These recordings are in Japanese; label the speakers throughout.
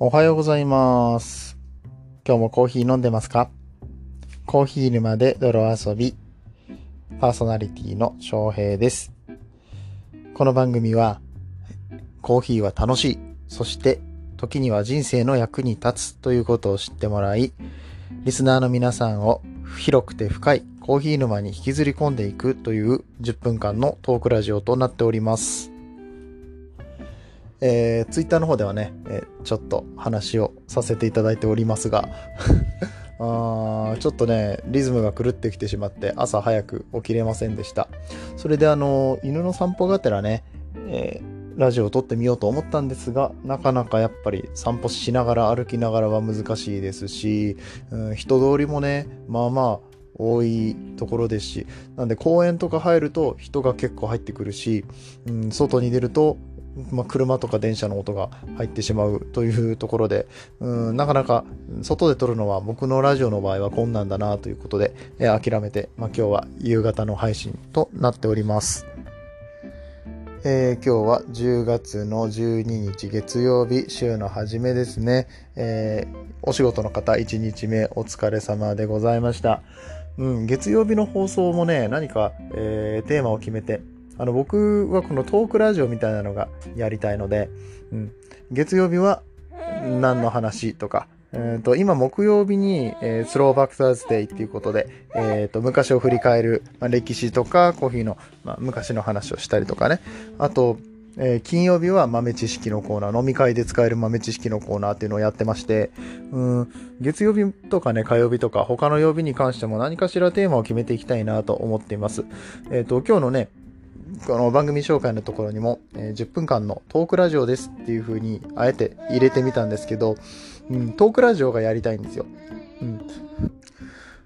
Speaker 1: おはようございます。今日もコーヒー飲んでますか？コーヒー沼で泥遊び、パーソナリティの翔平です。この番組は、コーヒーは楽しい、そして時には人生の役に立つということを知ってもらい、リスナーの皆さんを広くて深いコーヒー沼に引きずり込んでいくという10分間のトークラジオとなっております。えー、ツイッターの方ではね、えーちょっと話をさせていただいておりますが、あちょっとね、リズムが狂ってきてしまって、朝早く起きれませんでした。それであの、犬の散歩がてらね、えーラジオを撮ってみようと思ったんですが、なかなかやっぱり散歩しながら歩きながらは難しいですし、うん人通りもね、まあまあ、多いところですし、なんで公園とか入ると人が結構入ってくるし、うん、外に出ると、まあ、車とか電車の音が入ってしまうというところで、うん、なかなか外で撮るのは僕のラジオの場合は困難だなということで、えー諦めて、まあ、今日は夕方の配信となっております。えー今日は10月の12日月曜日週の初めですね、えーお仕事の方1日目お疲れ様でございました、うん、月曜日の放送もね何か、えーテーマを決めてあの僕はこのトークラジオみたいなのがやりたいので、うん、月曜日は何の話とかえーと今木曜日に、えースローバックサーズデイっていうことで、えーと昔を振り返る、ま、歴史とかコーヒーの、ま、昔の話をしたりとかね。あと、えー金曜日は豆知識のコーナー飲み会で使える豆知識のコーナーっていうのをやってましてうん月曜日とかね火曜日とか他の曜日に関しても何かしらテーマを決めていきたいなと思っていますえっ、と今日のねこの番組紹介のところにも、えー10分間のトークラジオですっていう風にあえて入れてみたんですけど、うん、トークラジオがやりたいんですよ。うん。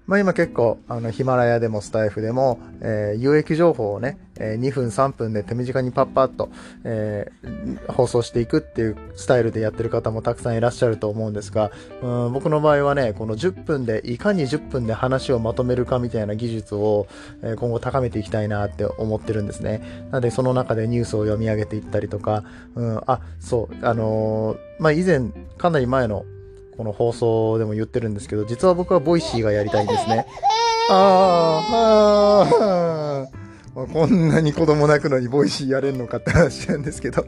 Speaker 1: まあ今結構、あの、ヒマラヤでもスタイフでも、えー有益情報をね、えー2分3分で手短にパッパッと、えー放送していくっていうスタイルでやってる方もたくさんいらっしゃると思うんですが、うん、僕の場合はね、この10分で、いかに10分で話をまとめるかみたいな技術を、え今後高めていきたいなって思ってるんですね。なので、その中でニュースを読み上げていったりとか、うん、あ、そう、あのまあ、以前、かなり前のこの放送でも言ってるんですけど、実は僕は Voicy がやりたいんですね。あーあー、まあ、こんなに子供泣くのに Voicy やれんのかって話なんですけど。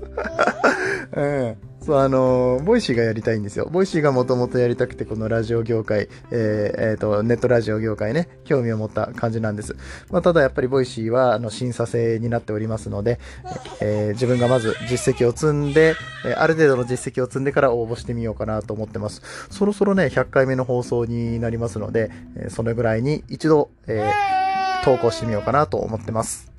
Speaker 1: う ん。そう、あの Voicy がやりたいんですよ。 Voicy がもともとやりたくて、このラジオ業界、えーえーと、ネットラジオ業界ね、興味を持った感じなんです。まあ、ただやっぱり Voicy は、あの、審査制になっておりますので、えー自分がまず実績を積んで、えある程度の実績を積んでから応募してみようかなと思ってます。そろそろね、100回目の放送になりますので、えそれぐらいに一度、え投稿してみようかなと思ってます。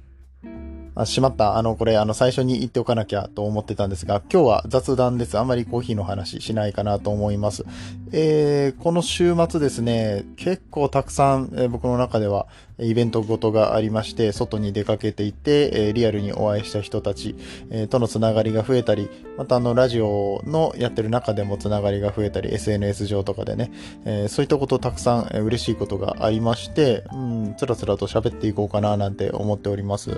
Speaker 1: あ、しまった。あの、これ、あの、最初に言っておかなきゃと思ってたんですが、今日は雑談です。あまりコーヒーの話しないかなと思います。えー、この週末ですね、結構たくさん、えー僕の中ではイベントごとがありまして、外に出かけていて、えーリアルにお会いした人たち、えーとのつながりが増えたり、またあの、ラジオのやってる中でもつながりが増えたり、SNS 上とかでね、えーそういったことたくさん、えー嬉しいことがありまして、うん、つらつらと喋っていこうかななんて思っております。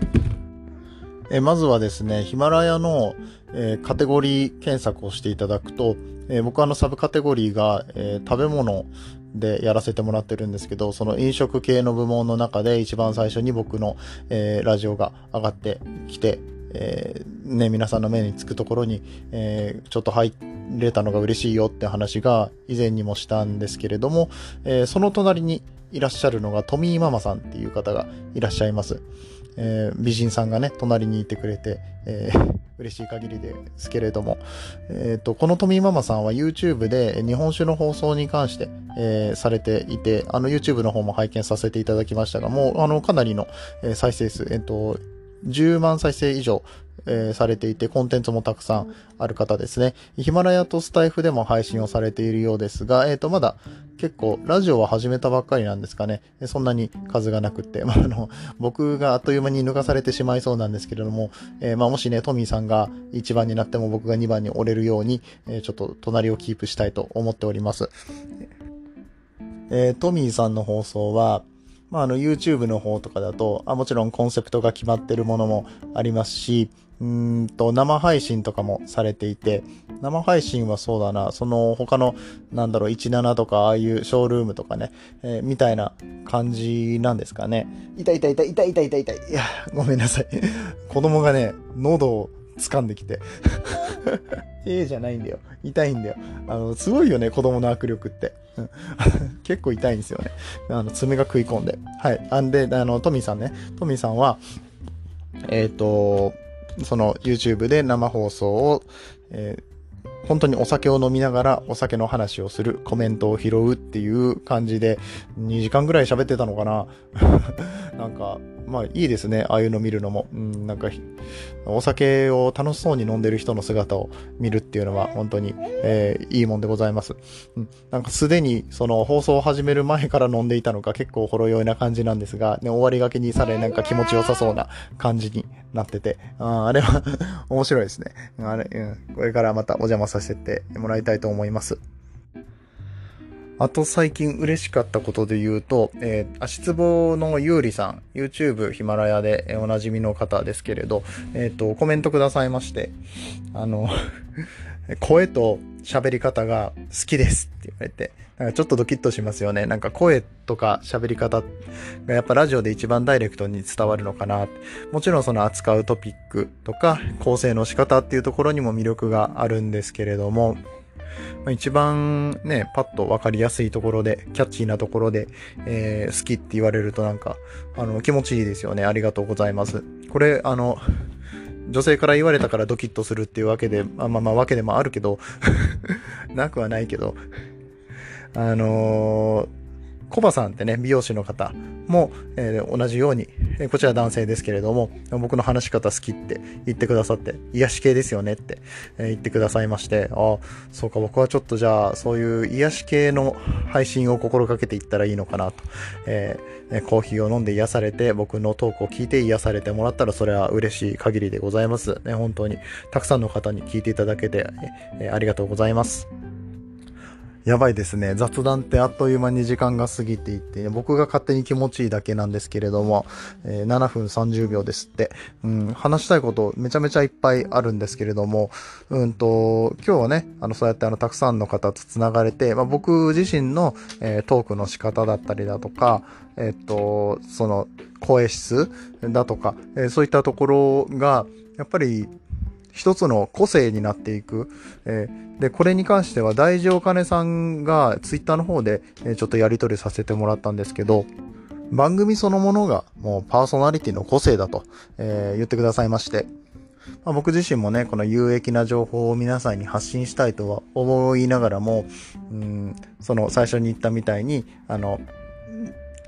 Speaker 1: えまずはですね、ヒマラヤの、えーカテゴリー検索をしていただくと、えー僕はあのサブカテゴリーが、えー食べ物でやらせてもらってるんですけど、その飲食系の部門の中で一番最初に僕の、えラジオが上がってきて、えね、皆さんの目につくところに、えちょっと入れたのが嬉しいよって話が以前にもしたんですけれども、えその隣にいらっしゃるのがトミーママさんっていう方がいらっしゃいます。えー美人さんがね、隣にいてくれて、えー 嬉しい限りですけれども、えっ、と、このトミーママさんは YouTube で日本酒の放送に関して、えーされていて、あの YouTube の方も拝見させていただきましたが、もう、あの、かなりの、え再生数、えっ、と、10万再生以上、えーされていて、コンテンツもたくさんある方ですね。ヒマラヤとスタイフでも配信をされているようですが、えっ、と、まだ結構、ラジオは始めたばっかりなんですかね。えそんなに数がなくって、まあ、あの、僕があっという間に抜かされてしまいそうなんですけれども、えーまあ、もしね、トミーさんが1番になっても僕が2番に折れるように、えーちょっと隣をキープしたいと思っております。えートミーさんの放送は、まあ、あの YouTube の方とかだとあ、もちろんコンセプトが決まってるものもありますし、うんと、生配信とかもされていて、生配信はそうだな、その他の、なんだろう、17とか、ああいうショールームとかね、えー、みたいな感じなんですかね。痛い痛い痛い痛い痛い痛い痛い。いや、ごめんなさい。子供がね、喉を掴んできて。ええじゃないんだよ。痛いんだよ。あの、すごいよね、子供の握力って。結構痛いんですよね。あの、爪が食い込んで。はい。あんで、あの、トミーさんね。トミーさんは、えっ、ー、と、その YouTube で生放送を、えー本当にお酒を飲みながらお酒の話をする、コメントを拾うっていう感じで、2時間ぐらい喋ってたのかな なんか、まあいいですね。ああいうの見るのも。うん、なんか、お酒を楽しそうに飲んでる人の姿を見るっていうのは本当に、えー、いいもんでございます。うん、なんかすでにその放送を始める前から飲んでいたのか結構ほろ酔いな感じなんですが、ね、終わりがけにされなんか気持ちよさそうな感じになってて、ああれは 面白いですね。あれ、うん、これからまたお邪魔させてもらいたいと思います。あと最近嬉しかったことで言うと、えー、足つぼのゆうりさん、YouTube ヒマラヤでおなじみの方ですけれど、えっ、ー、と、コメントくださいまして、あの 声と喋り方が好きですって言われて、なんかちょっとドキッとしますよね。なんか声とか喋り方がやっぱラジオで一番ダイレクトに伝わるのかな。もちろんその扱うトピックとか構成の仕方っていうところにも魅力があるんですけれども、一番ね、パッとわかりやすいところで、キャッチーなところで、えー、好きって言われるとなんか、あの、気持ちいいですよね。ありがとうございます。これ、あの、女性から言われたからドキッとするっていうわけで、まあまあまあわけでもあるけど なくはないけどあのー、コバさんってね、美容師の方も、えー、同じように、えー、こちら男性ですけれども、僕の話し方好きって言ってくださって、癒し系ですよねって、えー、言ってくださいまして、ああ、そうか、僕はちょっとじゃあ、そういう癒し系の配信を心がけていったらいいのかなと、えー、コーヒーを飲んで癒されて、僕のトークを聞いて癒されてもらったら、それは嬉しい限りでございます。ね、本当に、たくさんの方に聞いていただけて、えー、ありがとうございます。やばいですね。雑談ってあっという間に時間が過ぎていって、僕が勝手に気持ちいいだけなんですけれども、えー、7分30秒ですって、うん、話したいことめちゃめちゃいっぱいあるんですけれども、うんと、今日はね、あの、そうやってあの、たくさんの方と繋がれて、まあ、僕自身の、えー、トークの仕方だったりだとか、えっ、と、その、声質だとか、えー、そういったところが、やっぱり一つの個性になっていく。えー、で、これに関しては大事お金さんがツイッターの方で、えちょっとやり取りさせてもらったんですけど、番組そのものがもうパーソナリティの個性だと、えー、言ってくださいまして、まあ、僕自身もね、この有益な情報を皆さんに発信したいとは思いながらも、うん、その最初に言ったみたいに、あの、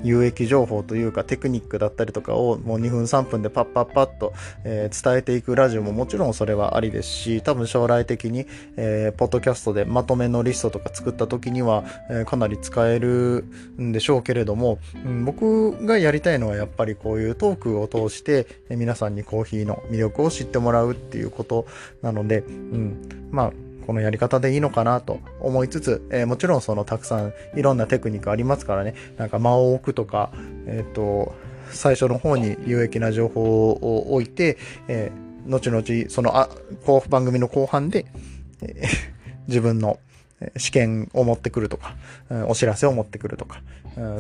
Speaker 1: 有益情報というかテクニックだったりとかをもう2分3分でパッパッパッと、えー、伝えていくラジオももちろんそれはありですし、多分将来的に、えー、ポッドキャストでまとめのリストとか作った時には、えー、かなり使えるんでしょうけれども、うん、僕がやりたいのはやっぱりこういうトークを通して、え皆さんにコーヒーの魅力を知ってもらうっていうことなので、うん、まあこのやり方でいいのかなと思いつつ、えー、もちろんそのたくさんいろんなテクニックありますからね、なんか間を置くとか、えっ、ー、と、最初の方に有益な情報を置いて、えー、後々、その、あ、こう、番組の後半で、えー、自分の試験を持ってくるとか、お知らせを持ってくるとか、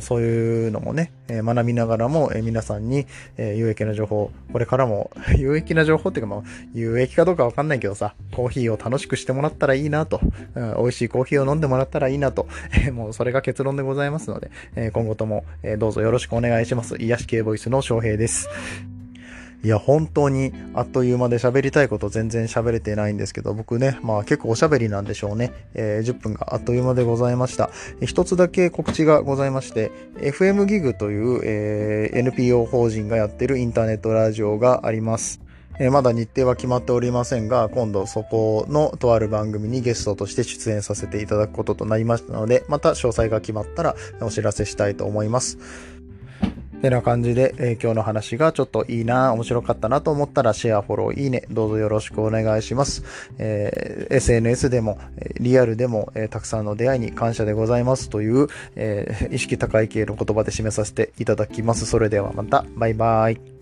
Speaker 1: そういうのもね、学びながらも皆さんに有益な情報、これからも 有益な情報っていうかまあ、有益かどうかわかんないけどさ、コーヒーを楽しくしてもらったらいいなと、美味しいコーヒーを飲んでもらったらいいなと、もうそれが結論でございますので、今後ともどうぞよろしくお願いします。癒し系ボイスの翔平です。いや、本当にあっという間で喋りたいこと全然喋れてないんですけど、僕ね、まあ結構おしゃべりなんでしょうね。えー、10分があっという間でございました。一つだけ告知がございまして、FM ギグという、えー、NPO 法人がやってるインターネットラジオがあります。え、まだ日程は決まっておりませんが、今度そこのとある番組にゲストとして出演させていただくこととなりましたので、また詳細が決まったらお知らせしたいと思います。てな感じで、えー、今日の話がちょっといいな、面白かったなと思ったらシェア、フォロー、いいね、どうぞよろしくお願いします。えー、SNS でも、リアルでも、えー、たくさんの出会いに感謝でございますという、え意識高い系の言葉で締めさせていただきます。それではまた、バイバイ。